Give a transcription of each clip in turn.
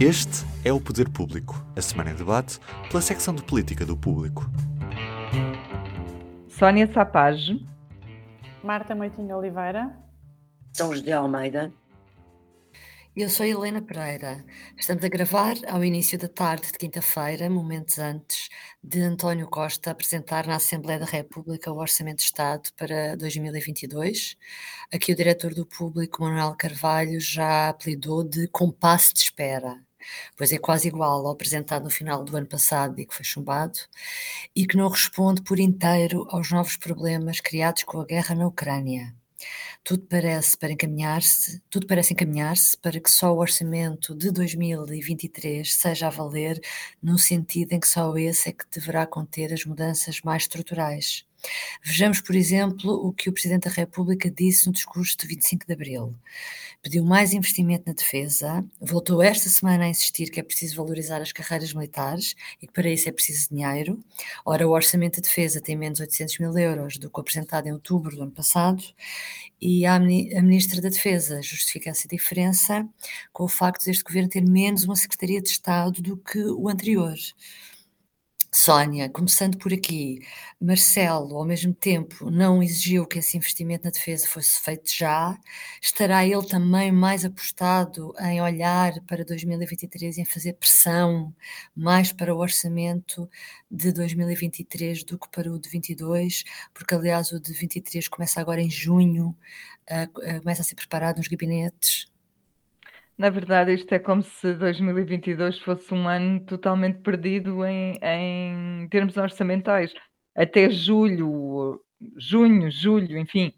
Este é o Poder Público, a semana em debate pela secção de política do Público. Sónia Sapage, Marta Moitinho Oliveira, São José Almeida. Eu sou Helena Pereira. Estamos a gravar ao início da tarde de quinta-feira, momentos antes de António Costa apresentar na Assembleia da República o Orçamento de Estado para 2022. Aqui o diretor do Público, Manuel Carvalho, já apelidou de compasso de espera, pois é quase igual ao apresentado no final do ano passado e que foi chumbado, e que não responde por inteiro aos novos problemas criados com a guerra na Ucrânia. Tudo parece para encaminhar-se, tudo parece encaminhar-se para que só o orçamento de 2023 seja a valer no sentido em que só esse é que deverá conter as mudanças mais estruturais. Vejamos, por exemplo, o que o Presidente da República disse no discurso de 25 de Abril. Pediu mais investimento na defesa, voltou esta semana a insistir que é preciso valorizar as carreiras militares e que para isso é preciso dinheiro. Ora, o orçamento de defesa tem menos 800 mil euros do que apresentado em outubro do ano passado e a, Ministra da Defesa justifica essa diferença com o facto deste governo ter menos uma Secretaria de Estado do que o anterior. Sónia, começando por aqui, Marcelo, ao mesmo tempo, não exigiu que esse investimento na defesa fosse feito já. Estará ele também mais apostado em olhar para 2023 e em fazer pressão mais para o orçamento de 2023 do que para o de 22, porque aliás o de 23 começa agora em junho, uh, começa a ser preparado nos gabinetes. Na verdade, isto é como se 2022 fosse um ano totalmente perdido em, em termos orçamentais. Até julho, junho, julho, enfim,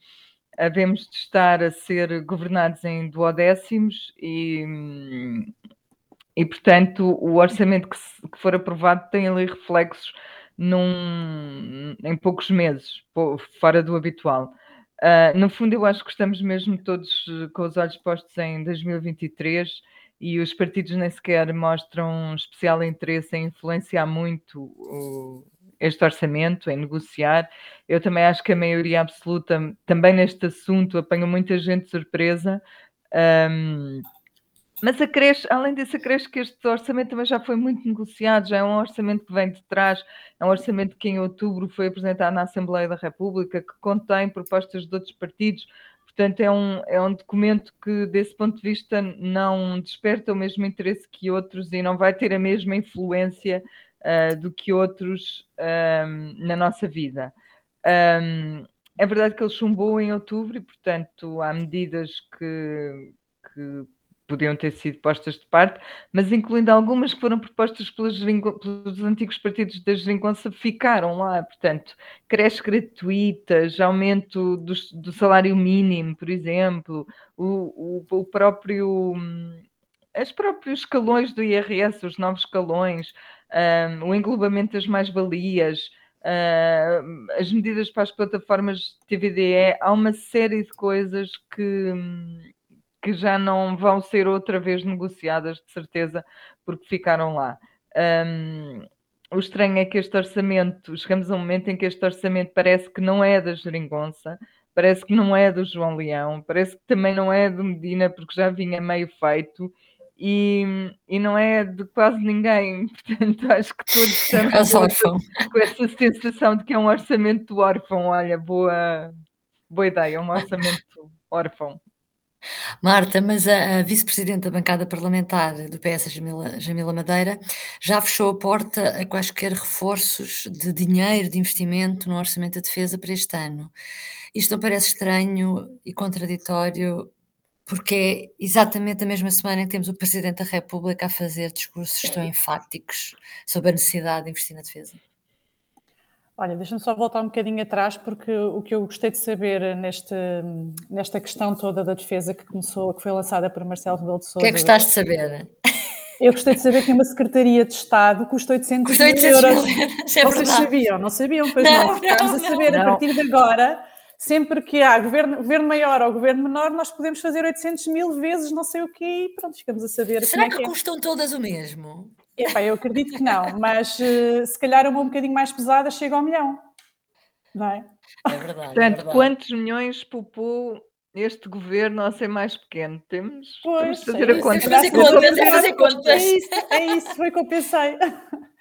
havemos de estar a ser governados em duodécimos e, e portanto, o orçamento que, se, que for aprovado tem ali reflexos num, em poucos meses, fora do habitual. Uh, no fundo, eu acho que estamos mesmo todos eh, com os olhos postos em 2023 e os partidos nem sequer mostram especial interesse em influenciar muito o, este orçamento, em negociar. Eu também acho que a maioria absoluta, também neste assunto, apanha muita gente de surpresa. Um, mas acresce, além disso, acresce que este orçamento também já foi muito negociado, já é um orçamento que vem de trás, é um orçamento que em outubro foi apresentado na Assembleia da República, que contém propostas de outros partidos, portanto é um, é um documento que, desse ponto de vista, não desperta o mesmo interesse que outros e não vai ter a mesma influência uh, do que outros um, na nossa vida. Um, é verdade que ele chumbou em outubro e, portanto, há medidas que, que podiam ter sido postas de parte, mas incluindo algumas que foram propostas pelos, pelos antigos partidos da geringonça, ficaram lá, portanto, creches gratuitas, aumento do, do salário mínimo, por exemplo, o, o, o próprio os próprios escalões do IRS, os novos escalões, um, o englobamento das mais-valias, uh, as medidas para as plataformas TVDE, há uma série de coisas que, que já não vão ser outra vez negociadas, de certeza, porque ficaram lá. Um, o estranho é que este orçamento, chegamos a um momento em que este orçamento parece que não é da Geringonça, parece que não é do João Leão, parece que também não é do Medina, porque já vinha meio feito, e, e não é de quase ninguém. Portanto, acho que todos estamos com, com essa sensação de que é um orçamento órfão. Olha, boa, boa ideia, um orçamento órfão. Marta, mas a, a vice-presidente da bancada parlamentar do PS, Jamila, Jamila Madeira, já fechou a porta a quaisquer reforços de dinheiro, de investimento no orçamento da defesa para este ano. Isto não parece estranho e contraditório, porque é exatamente a mesma semana em que temos o Presidente da República a fazer discursos tão enfáticos sobre a necessidade de investir na defesa. Olha, deixa-me só voltar um bocadinho atrás, porque o que eu gostei de saber neste, nesta questão toda da defesa que começou, que foi lançada por Marcelo Rebelo de Sousa. O que é que gostaste de saber? Eu gostei de saber que uma Secretaria de Estado custa 800, custa 800 mil euros. Mil. É Vocês sabiam? Não sabiam? Pois não. não. Ficámos a saber não. a partir de agora, sempre que há governo, governo maior ou governo menor, nós podemos fazer 800 mil vezes não sei o quê e pronto, ficamos a saber. Será que, é que é. custam todas o mesmo? Epá, eu acredito que não, mas uh, se calhar uma um bocadinho mais pesada chega ao milhão, não é? É verdade. Portanto, é verdade. quantos milhões poupou este governo a ser mais pequeno. Temos, pois, temos de fazer é a conta. Fazer contas, é fazer contas. É isso, é isso, foi o que eu pensei.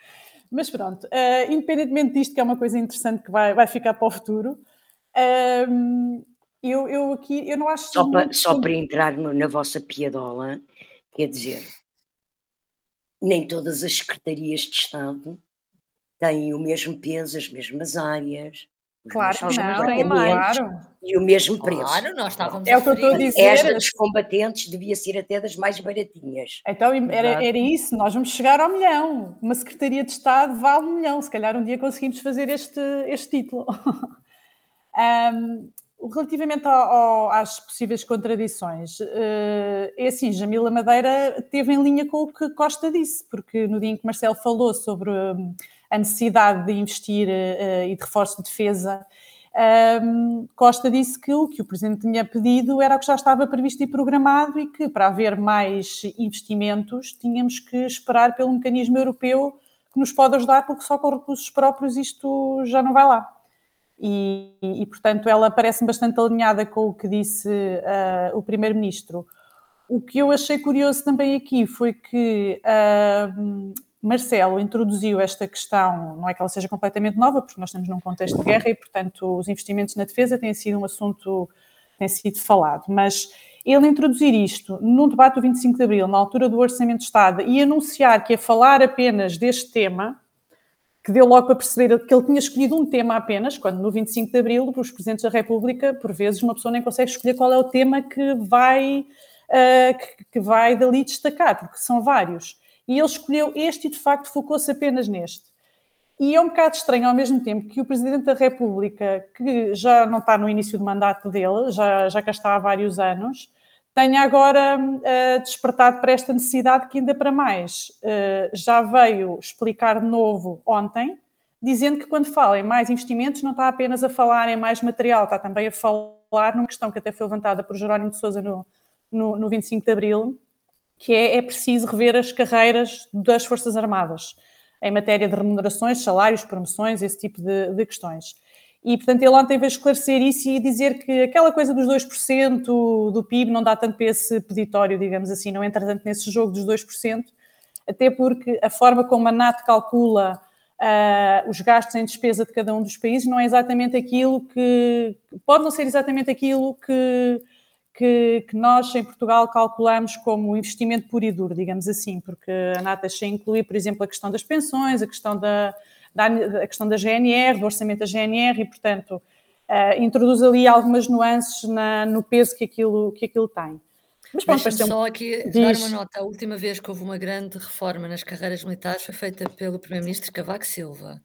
Mas pronto, uh, independentemente disto, que é uma coisa interessante que vai, vai ficar para o futuro, uh, eu, eu aqui eu não acho. Só, para, só para entrar no, na vossa piadola, quer dizer, nem todas as secretarias de Estado têm o mesmo peso, as mesmas áreas, Claro que não, têm mais. Claro. E o mesmo preço. Claro, nós estávamos É o que eu estou a dizer. Esta dos combatentes devia ser até das mais baratinhas. Então era, era isso, nós vamos chegar ao milhão. Uma Secretaria de Estado vale um milhão. Se calhar um dia conseguimos fazer este, este título. um, relativamente ao, ao, às possíveis contradições, uh, é assim, Jamila Madeira teve em linha com o que Costa disse, porque no dia em que Marcelo falou sobre um, a necessidade de investir uh, e de reforço de defesa, um, Costa disse que o que o Presidente tinha pedido era o que já estava previsto e programado e que para haver mais investimentos tínhamos que esperar pelo mecanismo europeu que nos pode ajudar, porque só com recursos próprios isto já não vai lá. E, e portanto, ela parece bastante alinhada com o que disse uh, o Primeiro-Ministro. O que eu achei curioso também aqui foi que uh, Marcelo introduziu esta questão, não é que ela seja completamente nova, porque nós estamos num contexto de guerra e, portanto, os investimentos na defesa têm sido um assunto tem sido falado, mas ele introduzir isto num debate do 25 de Abril, na altura do Orçamento de Estado, e anunciar que ia falar apenas deste tema, que deu logo para perceber que ele tinha escolhido um tema apenas, quando no 25 de Abril, os Presidentes da República, por vezes, uma pessoa nem consegue escolher qual é o tema que vai, uh, que, que vai dali destacar, porque são vários e ele escolheu este e de facto focou-se apenas neste. E é um bocado estranho ao mesmo tempo que o Presidente da República, que já não está no início do mandato dele, já, já cá está há vários anos, tenha agora uh, despertado para esta necessidade que ainda para mais uh, já veio explicar de novo ontem, dizendo que quando fala em mais investimentos não está apenas a falar em mais material, está também a falar numa questão que até foi levantada por Jerónimo de Sousa no, no, no 25 de Abril, que é, é preciso rever as carreiras das Forças Armadas em matéria de remunerações, salários, promoções, esse tipo de, de questões. E, portanto, ele ontem veio esclarecer isso e dizer que aquela coisa dos 2% do PIB não dá tanto para esse peditório, digamos assim, não entra tanto nesse jogo dos 2%, até porque a forma como a NAT calcula uh, os gastos em despesa de cada um dos países não é exatamente aquilo que. pode não ser exatamente aquilo que que, que, nós em Portugal calculamos como investimento puro e duro, digamos assim, porque a NATA inclui, por exemplo, a questão das pensões, a questão da, da, a questão da GNR, do orçamento da GNR e, portanto, uh, introduz ali algumas nuances na, no peso que aquilo, que aquilo tem. Mas pronto, só aqui Diz. dar uma nota. A última vez que houve uma grande reforma nas carreiras militares foi feita pelo Primeiro-Ministro Cavaco Silva.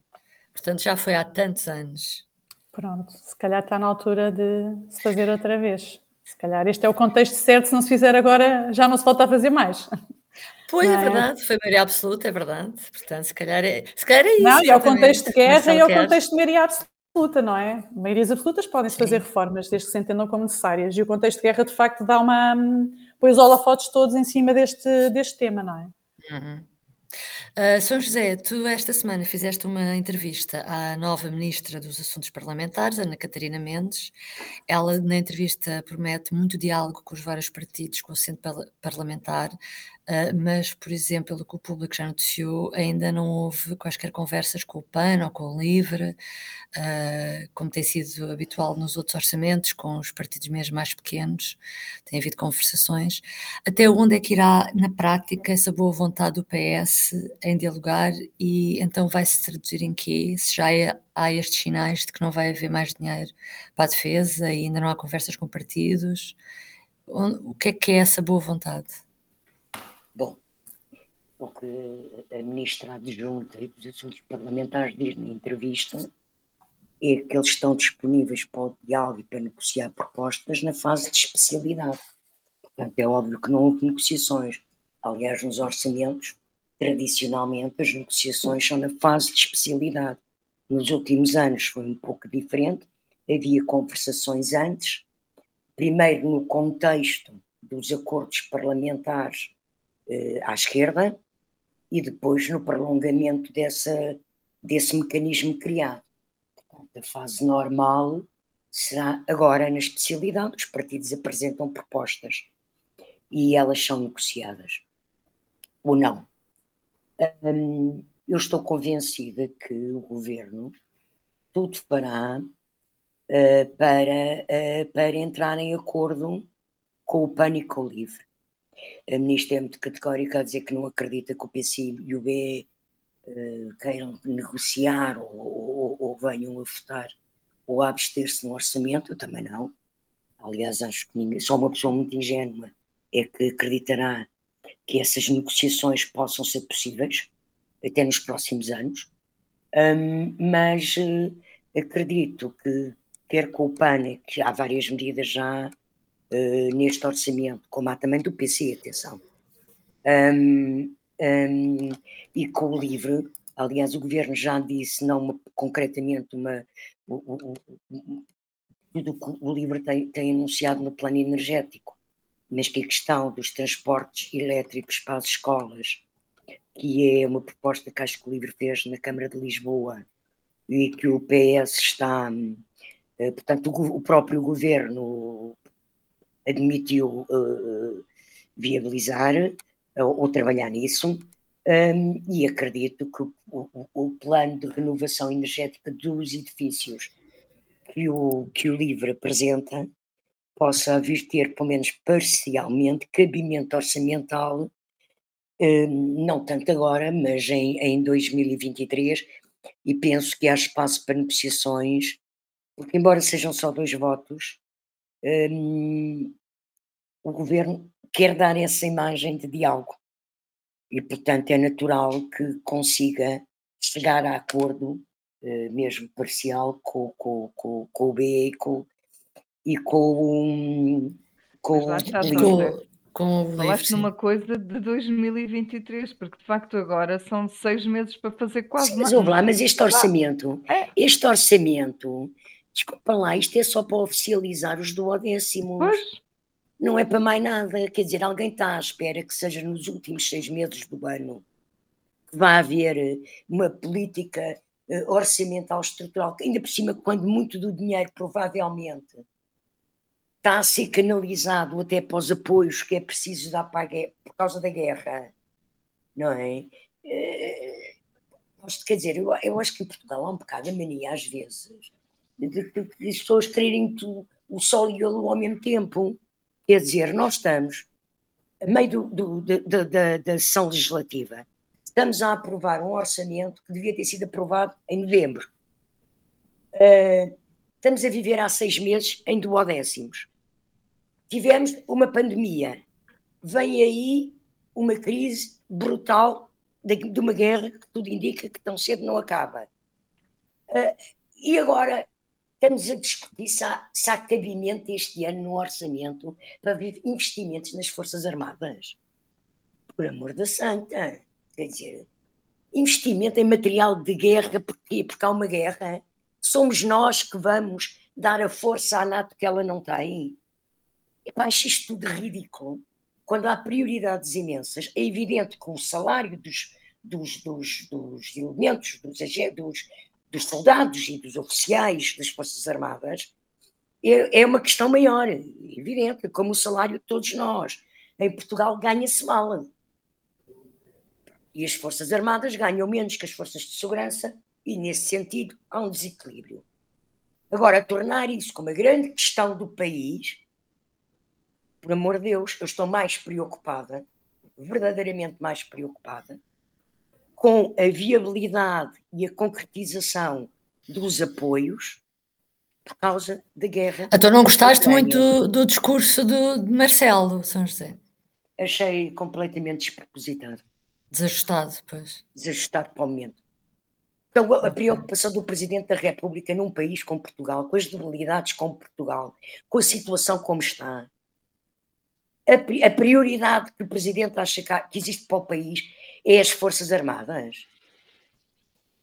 Portanto, já foi há tantos anos. Pronto, se calhar está na altura de se fazer outra vez. Se calhar este é o contexto certo, se não se fizer agora, já não se volta a fazer mais. Pois, é? é verdade, foi maioria absoluta, é verdade. Portanto, se calhar é, se calhar é isso. Não, e ao contexto de guerra e ao contexto de maioria absoluta, não é? Maiorias absolutas podem-se fazer reformas, desde que se entendam como necessárias. E o contexto de guerra, de facto, dá uma. põe os holofotes todos em cima deste, deste tema, não é? Uhum. Uh, São José, tu esta semana fizeste uma entrevista à nova Ministra dos Assuntos Parlamentares, Ana Catarina Mendes. Ela, na entrevista, promete muito diálogo com os vários partidos, com o centro parlamentar, Uh, mas, por exemplo, pelo que o público já noticiou, ainda não houve quaisquer conversas com o PAN ou com o LIVRE, uh, como tem sido habitual nos outros orçamentos, com os partidos mesmo mais pequenos, tem havido conversações. Até onde é que irá, na prática, essa boa vontade do PS em dialogar e então vai se traduzir em quê? Se já é, há estes sinais de que não vai haver mais dinheiro para a defesa e ainda não há conversas com partidos, o que é que é essa boa vontade? Bom, o que a ministra adjunta e dos assuntos parlamentares diz na entrevista é que eles estão disponíveis para o diálogo e para negociar propostas na fase de especialidade. Portanto, é óbvio que não houve negociações. Aliás, nos orçamentos, tradicionalmente, as negociações são na fase de especialidade. Nos últimos anos foi um pouco diferente, havia conversações antes, primeiro no contexto dos acordos parlamentares à esquerda e depois no prolongamento dessa, desse mecanismo criado. Portanto, a fase normal será agora na especialidade, os partidos apresentam propostas e elas são negociadas, ou não. Um, eu estou convencida que o governo tudo fará uh, para, uh, para entrar em acordo com o pânico livre. A ministra é muito categórica a dizer que não acredita que o PC e o B uh, queiram negociar ou, ou, ou, venham a votar ou a abster-se no orçamento, eu também não. Aliás, acho que ninguém, só uma pessoa muito ingênua é que acreditará que essas negociações possam ser possíveis até nos próximos anos, um, mas uh, acredito que, quer com o PAN, que há várias medidas já uh, neste orçamento, como há também do PC, atenção, um, um, e com o LIVRE, aliás, o governo já disse, não uma, concretamente, uma, o, o, que o LIVRE tem, tem anunciado no plano energético, mas que a questão dos transportes elétricos para as escolas que é uma proposta que acho que o Livre fez na Câmara de Lisboa e que o PS está, eh, portanto, o próprio governo admitiu uh, viabilizar ou, ou, trabalhar nisso, um, e acredito que o, o, o, plano de renovação energética dos edifícios que o, que o LIVRE apresenta possa vir ter, pelo menos parcialmente, cabimento orçamental Hum, não tanto agora, mas em, em 2023, e penso que há espaço para negociações, porque, embora sejam só dois votos, um, o governo quer dar essa imagem de diálogo e, portanto, é natural que consiga chegar a acordo, uh, mesmo parcial, com, com, com, com o BE e com, e com, com, com, com o Falaste numa coisa de 2023, porque de facto agora são seis meses para fazer quase Sim, mas, lá, mas este orçamento, é. este orçamento, desculpa lá, isto é só para oficializar os duodécimos. Pois. Não é para mais nada. Quer dizer, alguém está à espera que seja nos últimos seis meses do ano que vai haver eh, uma política eh, orçamental estrutural, que ainda por cima, quando muito do dinheiro provavelmente está a ser canalizado até para os apoios que é preciso dar para guerra, por causa da guerra, não é? é quer dizer, eu, eu, acho que em Portugal há um bocado a mania, às vezes, de, de, de, as pessoas quererem tu, o sol e o lua ao mesmo tempo. Quer dizer, nós estamos, a meio do, do, da, sessão legislativa, estamos a aprovar um orçamento que devia ter sido aprovado em novembro. Uh, estamos a viver há seis meses em duodécimos tivemos uma pandemia, vem aí uma crise brutal de, de uma guerra que tudo indica que tão cedo não acaba. Uh, e agora estamos a discutir se há, se há cabimento este ano no orçamento para investimentos nas Forças Armadas. Por amor da Santa. Quer dizer, investimento em material de guerra, porquê? Porque há uma guerra. Somos nós que vamos dar a força à NATO que ela não tem. Epá, acho isto tudo ridículo. Quando há prioridades imensas, é evidente que o salário dos, dos, dos, dos elementos, dos, dos, dos soldados e dos oficiais das Forças Armadas é, é uma questão maior, evidente, como o salário de todos nós. Em Portugal ganha-se mal. E as Forças Armadas ganham menos que as Forças de Segurança, e nesse sentido há um desequilíbrio. Agora, tornar isso como a grande questão do país por amor de Deus, eu estou mais preocupada, verdadeiramente mais preocupada, com a viabilidade e a concretização dos apoios por causa da guerra. Então não gostaste muito do, do discurso do, de Marcelo, São José? Achei completamente despropositado. Desajustado, pois. Desajustado para o momento. Então, a preocupação do Presidente da República num país como Portugal, com as debilidades como Portugal, com a situação como está, a, a prioridade que o presidente acha que, existe para o país é as Forças Armadas.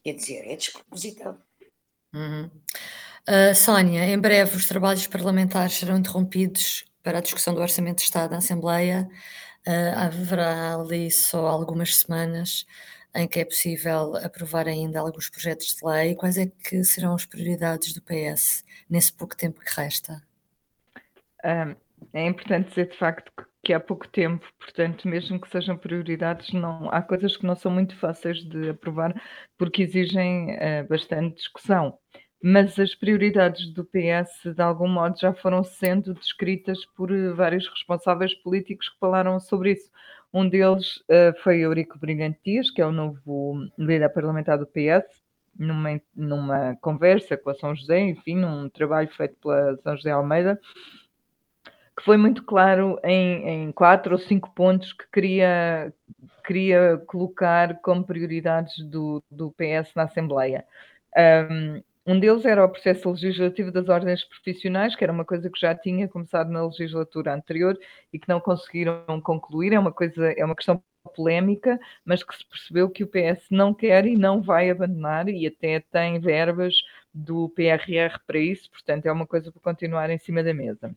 Quer dizer, é despropositado. Uhum. Uh, Sónia, em breve os trabalhos parlamentares serão interrompidos para a discussão do Orçamento de Estado na Assembleia. Uh, haverá ali só algumas semanas em que é possível aprovar ainda alguns projetos de lei. Quais é que serão as prioridades do PS nesse pouco tempo que resta? É importante dizer de facto que há pouco tempo, portanto, mesmo que sejam prioridades, não, há coisas que não são muito fáceis de aprovar porque exigem uh, bastante discussão. Mas as prioridades do PS, de algum modo, já foram sendo descritas por vários responsáveis políticos que falaram sobre isso. Um deles uh, foi Eurico Brilhante Dias, que é o novo líder parlamentar do PS, numa, numa conversa com a São José, enfim, num trabalho feito pela São José Almeida, que foi muito claro em, em quatro ou cinco pontos que queria, queria colocar como prioridades do, do PS na Assembleia. Um, um deles era o processo legislativo das ordens profissionais, que era uma coisa que já tinha começado na legislatura anterior e que não conseguiram concluir. É uma coisa, é uma questão polémica, mas que se percebeu que o PS não quer e não vai abandonar e até tem verbas do PRR para isso, portanto é uma coisa para continuar em cima da mesa.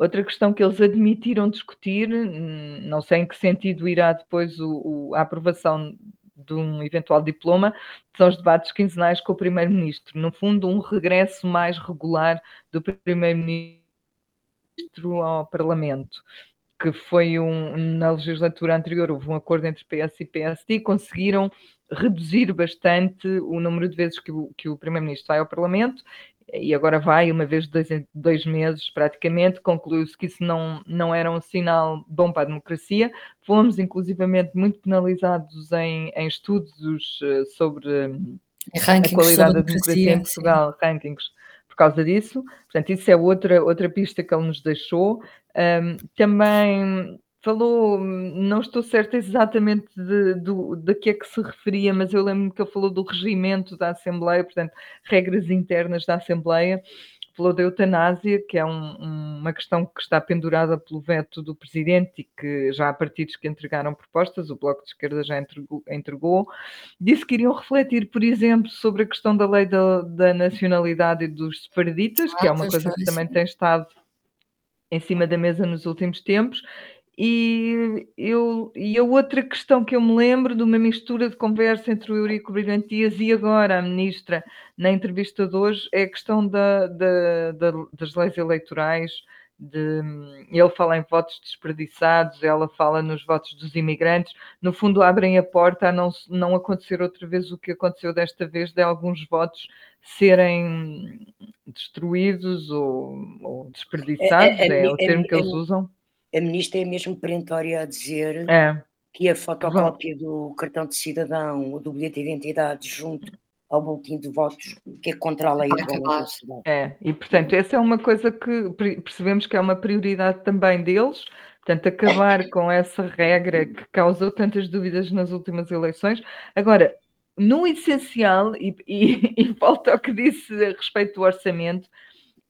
Outra questão que eles admitiram discutir, não sei em que sentido irá depois o, o, a aprovação de um eventual diploma, são os debates quinzenais com o Primeiro-Ministro. No fundo, um regresso mais regular do Primeiro-Ministro ao Parlamento que foi um, na legislatura anterior, houve um acordo entre PS e PSD, conseguiram reduzir bastante o número de vezes que o, o Primeiro-Ministro vai ao Parlamento e agora vai uma vez de dois, dois meses praticamente, concluiu-se que isso não, não era um sinal bom para a democracia. Fomos inclusivamente muito penalizados em, em estudos eh, sobre a qualidade da democracia em Portugal, sim. rankings, por causa disso. Portanto, isso é outra, outra pista que ele nos deixou. Um, também falou, não estou certa exatamente de, de, de que é que se referia, mas eu lembro-me que ele falou do regimento da Assembleia, portanto, regras internas da Assembleia. Falou da eutanásia, que é um, uma questão que está pendurada pelo veto do Presidente e que já há partidos que entregaram propostas, o Bloco de Esquerda já entregou. entregou. Disse que iriam refletir, por exemplo, sobre a questão da lei da, da nacionalidade dos separaditas, ah, que é uma coisa que também tem estado em cima da mesa nos últimos tempos, e, eu, e a outra questão que eu me lembro de uma mistura de conversa entre o Eurico Brilhantias e agora a ministra na entrevista de hoje é a questão da, da, da, das leis eleitorais. De, ele fala em votos desperdiçados, ela fala nos votos dos imigrantes. No fundo, abrem a porta a não, não acontecer outra vez o que aconteceu desta vez, de alguns votos serem destruídos ou, ou desperdiçados, é, é, é, é o termo que eles usam a ministra é mesmo perentória a dizer é. que a fotocópia do cartão de cidadão ou do bilhete de identidade junto ao boletim de votos, que é contra a lei da É, e portanto, essa é uma coisa que percebemos que é uma prioridade também deles, portanto, acabar com essa regra que causou tantas dúvidas nas últimas eleições. Agora, no essencial, e, e, e volta ao que disse a respeito do orçamento,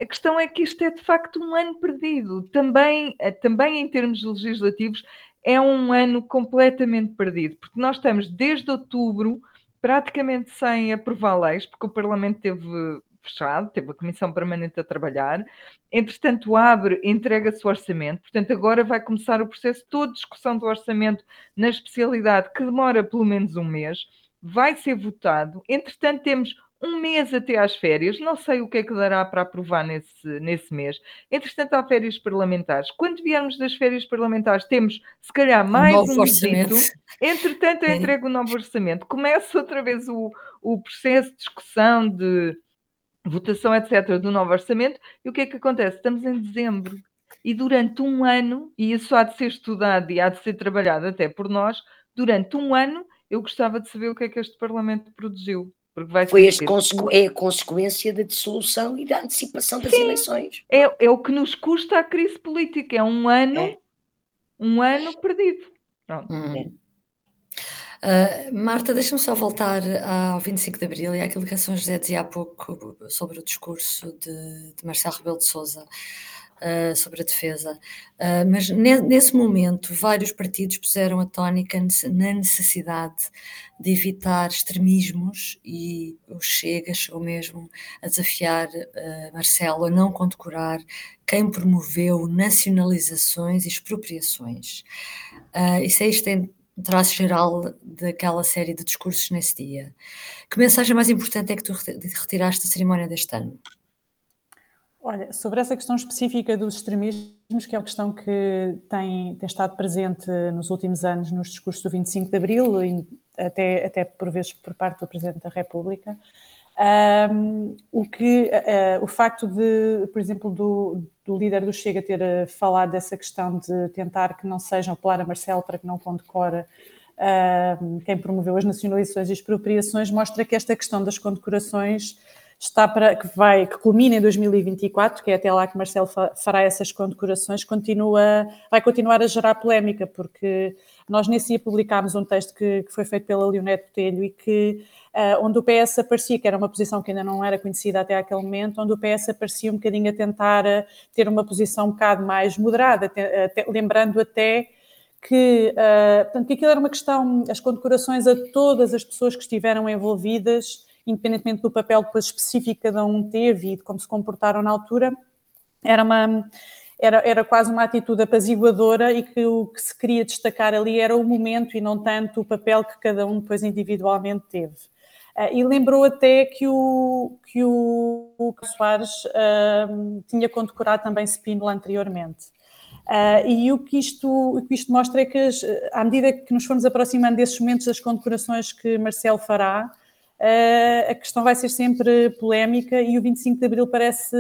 a questão é que isto é de facto um ano perdido. Também, eh, também em termos legislativos, é um ano completamente perdido, porque nós estamos desde outubro praticamente sem aprovar leis, porque o Parlamento teve fechado, teve a Comissão Permanente a trabalhar, entretanto abre, entrega-se o orçamento, portanto agora vai começar o processo todo de discussão do orçamento na especialidade, que demora pelo menos um mês, vai ser votado, entretanto temos um mês até às férias, não sei o que é que dará para aprovar nesse, nesse mês. Entretanto, há férias parlamentares. Quando viermos das férias parlamentares, temos se calhar mais um, um visito. Entretanto, é entregue o novo orçamento. Começa outra vez o, o processo de discussão, de votação, etc., do novo orçamento. E o que é que acontece? Estamos em dezembro. E durante um ano, e isso há de ser estudado e há de ser trabalhado até por nós, durante um ano eu gostava de saber o que é que este Parlamento produziu. Porque vai Foi este é a consequência da dissolução e da antecipação das Sim, eleições. É, é o que nos custa a crise política. É um ano, é. um ano perdido. Hum. Uh, Marta, deixa-me só voltar ao 25 de Abril e àquilo que a São José dizia há pouco sobre o discurso de, de Marcelo Rebelo de Souza. Uh, sobre a defesa. Uh, mas ne nesse momento, vários partidos puseram a tónica na necessidade de evitar extremismos e o Chega chegou mesmo a desafiar uh, Marcelo a não condecorar quem promoveu nacionalizações e expropriações. Uh, isso é isto tem traço geral daquela série de discursos nesse dia. Que mensagem mais importante é que tu retiraste da cerimónia deste ano? Olha, sobre essa questão específica dos extremismos, que é uma questão que tem, tem estado presente nos últimos anos nos discursos do 25 de Abril, até, até por vezes por parte do Presidente da República, um, o, que, uh, o facto de, por exemplo, do, do líder do Chega ter uh, falado dessa questão de tentar que não sejam apelar a Marcelo para que não condecora uh, quem promoveu as nacionalizações e expropriações, mostra que esta questão das condecorações está para que vai que culmina em 2024, que é até lá que Marcelo fará essas condecorações, continua vai continuar a gerar polémica porque nós nesse dia publicámos um texto que, que foi feito pela Leonete Botelho e que uh, onde o PS aparecia, que era uma posição que ainda não era conhecida até aquele momento, onde o PS aparecia um bocadinho a tentar uh, ter uma posição um bocado mais moderada, lembrando até que, uh, portanto, que aquilo era uma questão, as condecorações a todas as pessoas que estiveram envolvidas independentemente do papel depois específico que cada um teve e de como se comportaram na altura, era uma era, era quase uma atitude apaziguadora e que o que se queria destacar ali era o momento e não tanto o papel que cada um depois individualmente teve. Uh, e lembrou até que o, que o, o Soares uh, tinha condecorado também Spínola anteriormente. Uh, e o que, isto, o que isto mostra é que, à medida que nos formos aproximando desses momentos das condecorações que Marcelo fará, a questão vai ser sempre polémica e o 25 de Abril parece,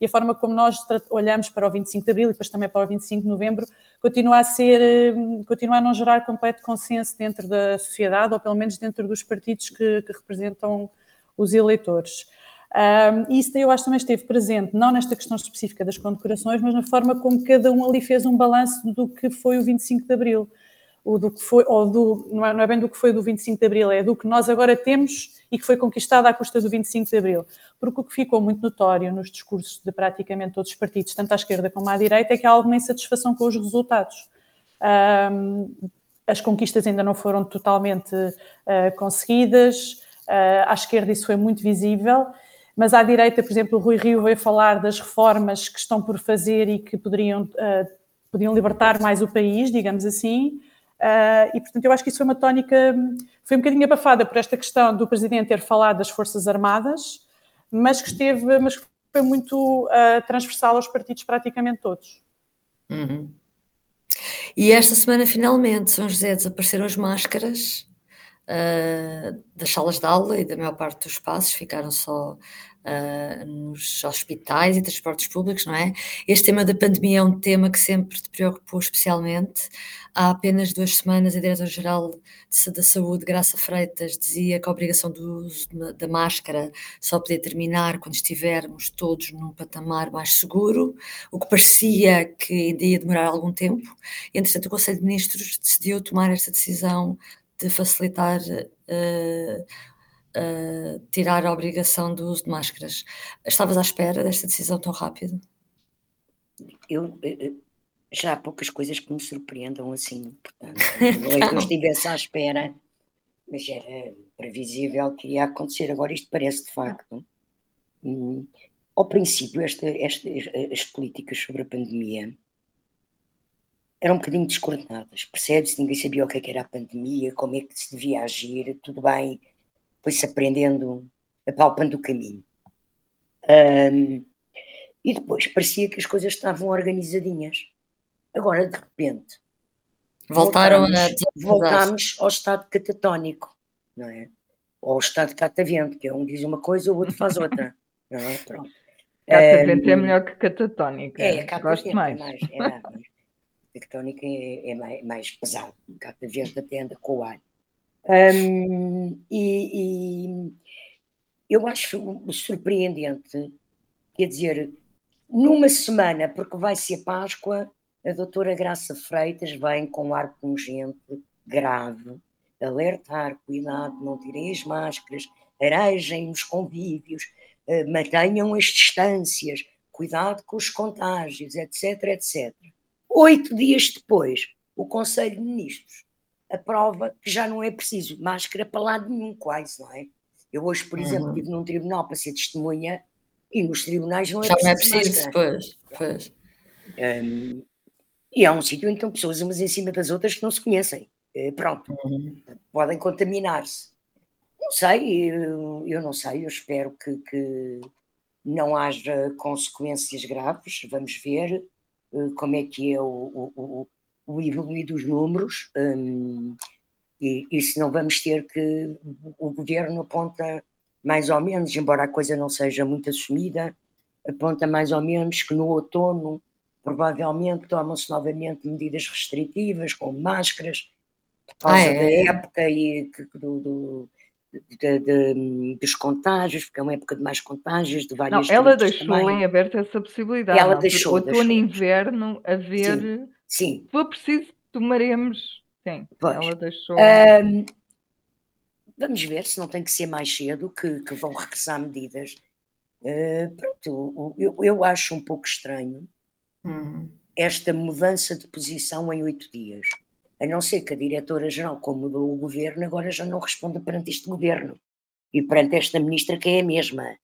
e a forma como nós olhamos para o 25 de Abril e depois também para o 25 de Novembro, continua a ser, continua a não gerar completo consenso dentro da sociedade, ou pelo menos dentro dos partidos que, que representam os eleitores. Um, isso eu acho também esteve presente, não nesta questão específica das condecorações, mas na forma como cada um ali fez um balanço do que foi o 25 de Abril do que foi, ou do, não é, não é, bem do que foi do 25 de Abril, é do que nós agora temos e que foi conquistado à custa do 25 de Abril. Porque o que ficou muito notório nos discursos de praticamente todos os partidos, tanto à esquerda como à direita, é que há alguma insatisfação com os resultados. Um, as conquistas ainda não foram totalmente uh, conseguidas, uh, à esquerda isso foi muito visível, mas à direita, por exemplo, o Rui Rio veio falar das reformas que estão por fazer e que poderiam, uh, poderiam libertar mais o país, digamos assim, Uh, e, portanto, eu acho que isso foi uma tónica, foi um bocadinho abafada por esta questão do Presidente ter falado das Forças Armadas, mas que esteve, mas foi muito uh, transversal aos partidos praticamente todos. Uhum. E esta semana, finalmente, São José desapareceram as máscaras uh, das salas de aula e da maior parte dos espaços, ficaram só uh, nos hospitais e transportes públicos, não é? Este tema da pandemia é um tema que sempre te preocupou especialmente. Há apenas duas semanas, a Diretora-Geral da Saúde, Graça Freitas, dizia que a obrigação do uso da máscara só podia terminar quando estivermos todos num patamar mais seguro, o que parecia que ainda ia demorar algum tempo. Entretanto, o Conselho de Ministros decidiu tomar esta decisão de facilitar uh, uh, tirar a obrigação do uso de máscaras. Estavas à espera desta decisão tão rápida? Eu, eh, eh, já há poucas coisas que me surpreendam assim, portanto, não é que eu estivesse à espera, mas era previsível que ia acontecer. Agora isto parece de facto. Hum, ao princípio, esta, esta, as políticas sobre a pandemia eram um bocadinho descoordenadas, percebe-se? Ninguém sabia o que, é que era a pandemia, como é que se devia agir, tudo bem, foi-se aprendendo, apalpando o caminho. Um, e depois parecia que as coisas estavam organizadinhas. Agora, de repente, voltaram voltamos, a voltámos ao estado catatónico, não é? Ou ao estado catavento, que é um diz uma coisa, o outro faz outra. Não é? Pronto. Catavento um, é melhor que catatónica. É, Gosto mais. É mais, é mais. É, é mais, mais pesado. Catavento até anda com o ar. Um, e, e, eu acho surpreendente, quer dizer, numa semana, porque vai ser Páscoa, a doutora Graça Freitas vem com ar pungente, grave, alertar, cuidado, não tirem as máscaras, arejem os convívios, uh, mantenham as distâncias, cuidado com os contágios, etc, etc. Oito dias depois, o Conselho de Ministros aprova que já não é preciso máscara para lado nenhum, quase, não é? Eu hoje, por exemplo, uhum. estive num tribunal para ser testemunha e nos tribunais não é já preciso. Já não é preciso, pois, pois. Um, e há um sítio estão pessoas umas em cima das outras que não se conhecem. Eh, pronto, uhum. podem contaminar-se. Não sei, eu, eu, não sei, eu espero que, que, não haja consequências graves. Vamos ver uh, como é que é o, o, o evoluir dos números um, e, e se não vamos ter que o governo aponta mais ou menos, embora a coisa não seja muito assumida, aponta mais ou menos que no outono provavelmente tomam-se novamente medidas restritivas, como máscaras, por causa ah, é? da época e do, do de, de, dos contágios, porque é uma época de mais contágios, de várias Não, ela deixou também. em aberto essa possibilidade. Ela não, deixou. Outono e inverno, haver. Sim. Se for preciso, tomaremos. Sim, pois. ela deixou. Um, vamos ver se não tem que ser mais cedo, que, que vão regressar medidas. Uh, pronto, eu, eu acho um pouco estranho hum. esta mudança de posição em oito dias a não ser que a diretora-geral, como mudou o governo, agora já não responda perante este governo e perante esta ministra que é a mesma.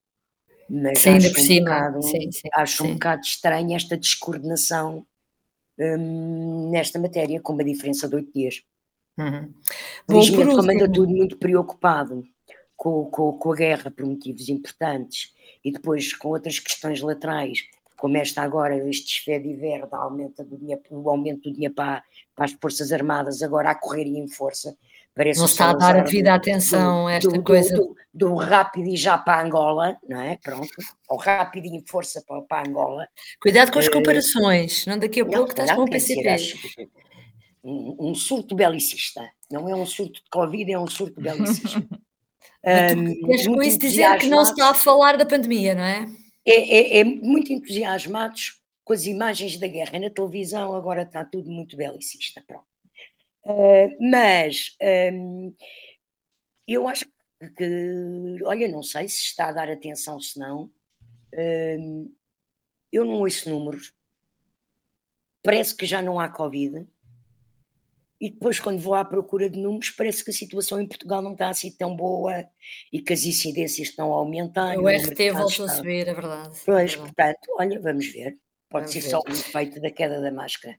Mas sim, acho, um cima. Bocado, sim, sim, acho sim. um bocado estranha esta descoordenação hum, nesta matéria, com uma diferença de oito dias. Uhum. Felizmente, como anda tudo muito preocupado com, com, com a guerra por motivos importantes e depois com outras questões laterais como esta agora, este aumenta do dinheiro, o aumento do dinheiro para, para as Forças Armadas, agora a correrem em força. Parece não está a dar a devida atenção a esta do, coisa. Do, do, do, rápido e já para Angola, não é? Pronto. Ou rápido e em força para, para Angola. Cuidado com as uh, comparações, não daqui a pouco estás com o PCP. Um, um, surto belicista. Não é um surto de Covid, é um surto belicista. um, queres com isso dizer que não se está a falar da pandemia, não é? é, é, é, muito entusiasmados com as imagens da guerra na televisão, agora está tudo muito belicista. Pronto. Uh, mas um, eu acho que, olha, não sei se está a dar atenção, se não. Um, eu não ouço números. Parece que já não há Covid e depois, quando vou à procura de números, parece que a situação em Portugal não está assim tão boa e que as incidências estão a aumentar. O RT voltou a subir, é verdade. Pois, é verdade. portanto, olha, vamos ver. Pode vamos ser ver. só um efeito da queda da máscara.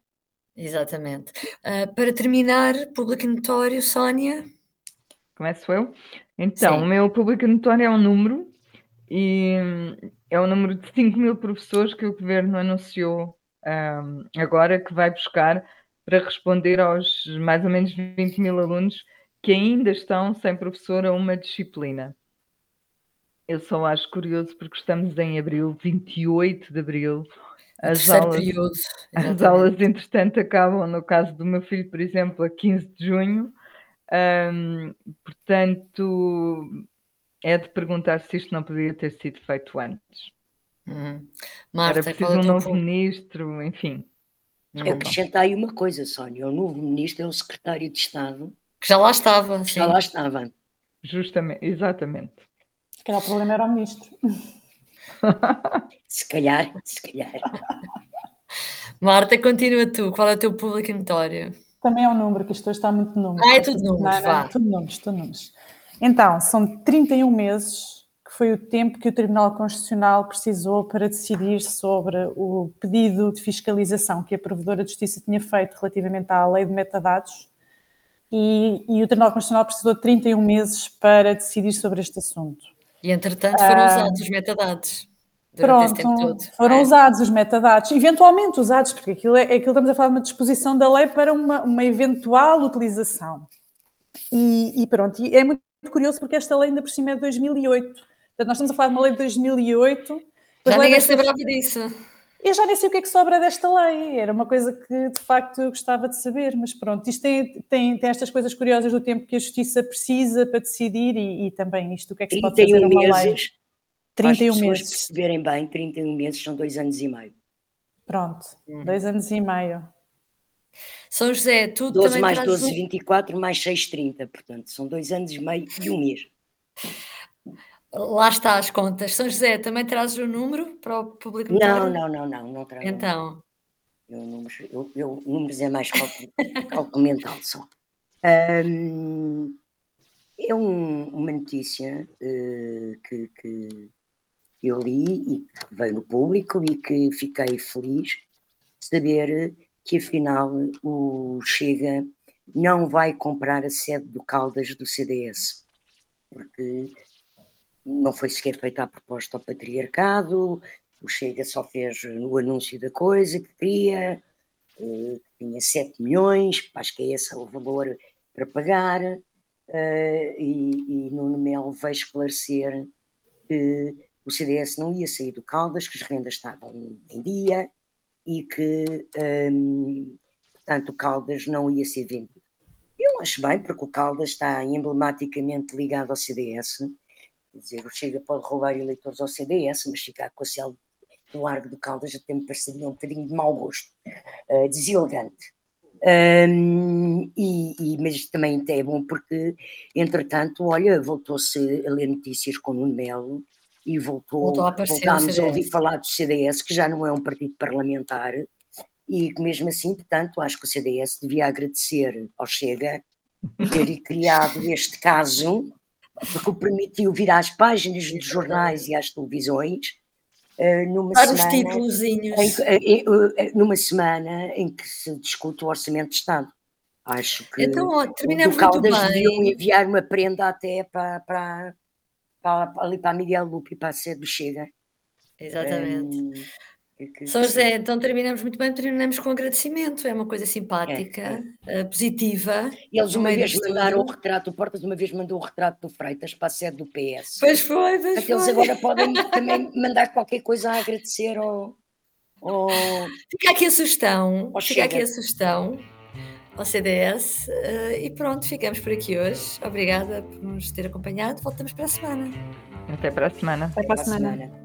Exatamente. Uh, para terminar, público notório, Sónia. Começo eu? Então, Sim. o meu público notório é um número e é o número de 5 mil professores que o governo anunciou um, agora que vai buscar para responder aos mais ou menos 20 mil alunos que ainda estão sem professor a uma disciplina. Eu só acho curioso porque estamos em abril, 28 de abril. As aulas, período, as aulas, entretanto, acabam, no caso do meu filho, por exemplo, a 15 de junho. Um, portanto, é de perguntar se isto não poderia ter sido feito antes. Uhum. Marta, Era preciso é um novo ministro, enfim. Acrescentar aí uma coisa, Sónia: o novo ministro é o secretário de Estado. Que já lá estava. Que já lá estava. Justamente, exatamente. Se calhar o problema era o ministro. se calhar, se calhar. Marta, continua tu. Qual é o teu público notório? Também é um número, que isto hoje está muito número. Ah, é tudo números, vá. tudo números, tudo números. Então, são 31 meses foi o tempo que o Tribunal Constitucional precisou para decidir sobre o pedido de fiscalização que a Provedora de Justiça tinha feito relativamente à lei de metadados. E, e o Tribunal Constitucional precisou de 31 meses para decidir sobre este assunto. E, entretanto, foram ah, usados os metadados. Pronto, foram é. usados os metadados, eventualmente usados, porque aquilo é, aquilo estamos a falar de uma disposição da lei para uma, uma eventual utilização. E, e pronto, e é muito curioso porque esta lei ainda por cima é de 2008 Portanto, nós estamos a falar de uma lei de 2008. Já ninguém se lembrava disso. Eu já nem sei o que é que sobra desta lei, era uma coisa que de facto eu gostava de saber, mas pronto, isto tem, tem, tem estas coisas curiosas do tempo que a justiça precisa para decidir e, e também isto, o que é que se pode fazer uma meses, lei. 31 para as meses. perceberem bem, 31 meses são dois anos e meio. Pronto, hum. dois anos e meio. São José, tu 12 também mais 12, 24 mais 6, 30, portanto, são dois anos e meio e um mês. Lá está as contas. São José, também trazes o número para o público? Não, não, não, não, não trago. Então. Eu, números, eu, eu, números é mais cálculo, mental só. Um, é um, uma notícia uh, que, que, eu li e que veio no público e que fiquei feliz de saber que afinal o Chega não vai comprar a sede do Caldas do CDS, porque não foi sequer feita a proposta ao patriarcado, o Chega só fez o anúncio da coisa que queria, que tinha 7 milhões, acho que é esse o valor para pagar, e, e Nuno Melo veio esclarecer que o CDS não ia sair do Caldas, que as rendas estavam em dia e que, um, portanto, o Caldas não ia ser vendido. Eu acho bem, porque o Caldas está emblematicamente ligado ao CDS. Quer dizer, o Chega pode roubar eleitores ao CDS, mas ficar com a célula do Largo do Caldas até me pareceria um bocadinho de mau gosto, uh, deselegante. Um, e, e, mas também é bom porque, entretanto, olha, voltou-se a ler notícias com o Melo e voltou, voltou a voltámos a ouvir falar do CDS, que já não é um partido parlamentar, e que mesmo assim, portanto, acho que o CDS devia agradecer ao Chega ter criado este caso, porque o permitiu vir às páginas dos jornais e às televisões, uh, numa Para semana, os em, uh, numa semana em que se discute o orçamento de Estado. Acho que então, ó, terminamos o Caldas deviam enviar uma prenda até para, para, para, ali para a Miguel Lupe e para a sede do Chega. Exatamente. Um, que, São José, então terminamos muito bem, terminamos com agradecimento, é uma coisa simpática, é, é. Uh, positiva. Eles uma vez mandaram o retrato, o Portas uma vez mandou o retrato do Freitas para a sede do PS. Pois foi, pois Aqueles foi. agora podem também mandar qualquer coisa a agradecer ao... ao... Fica aqui a sugestão, fica Chega. aqui a sugestão ao CDS uh, e pronto, ficamos por aqui hoje. Obrigada por nos ter acompanhado, voltamos para a semana. Até para a semana. Até para a semana.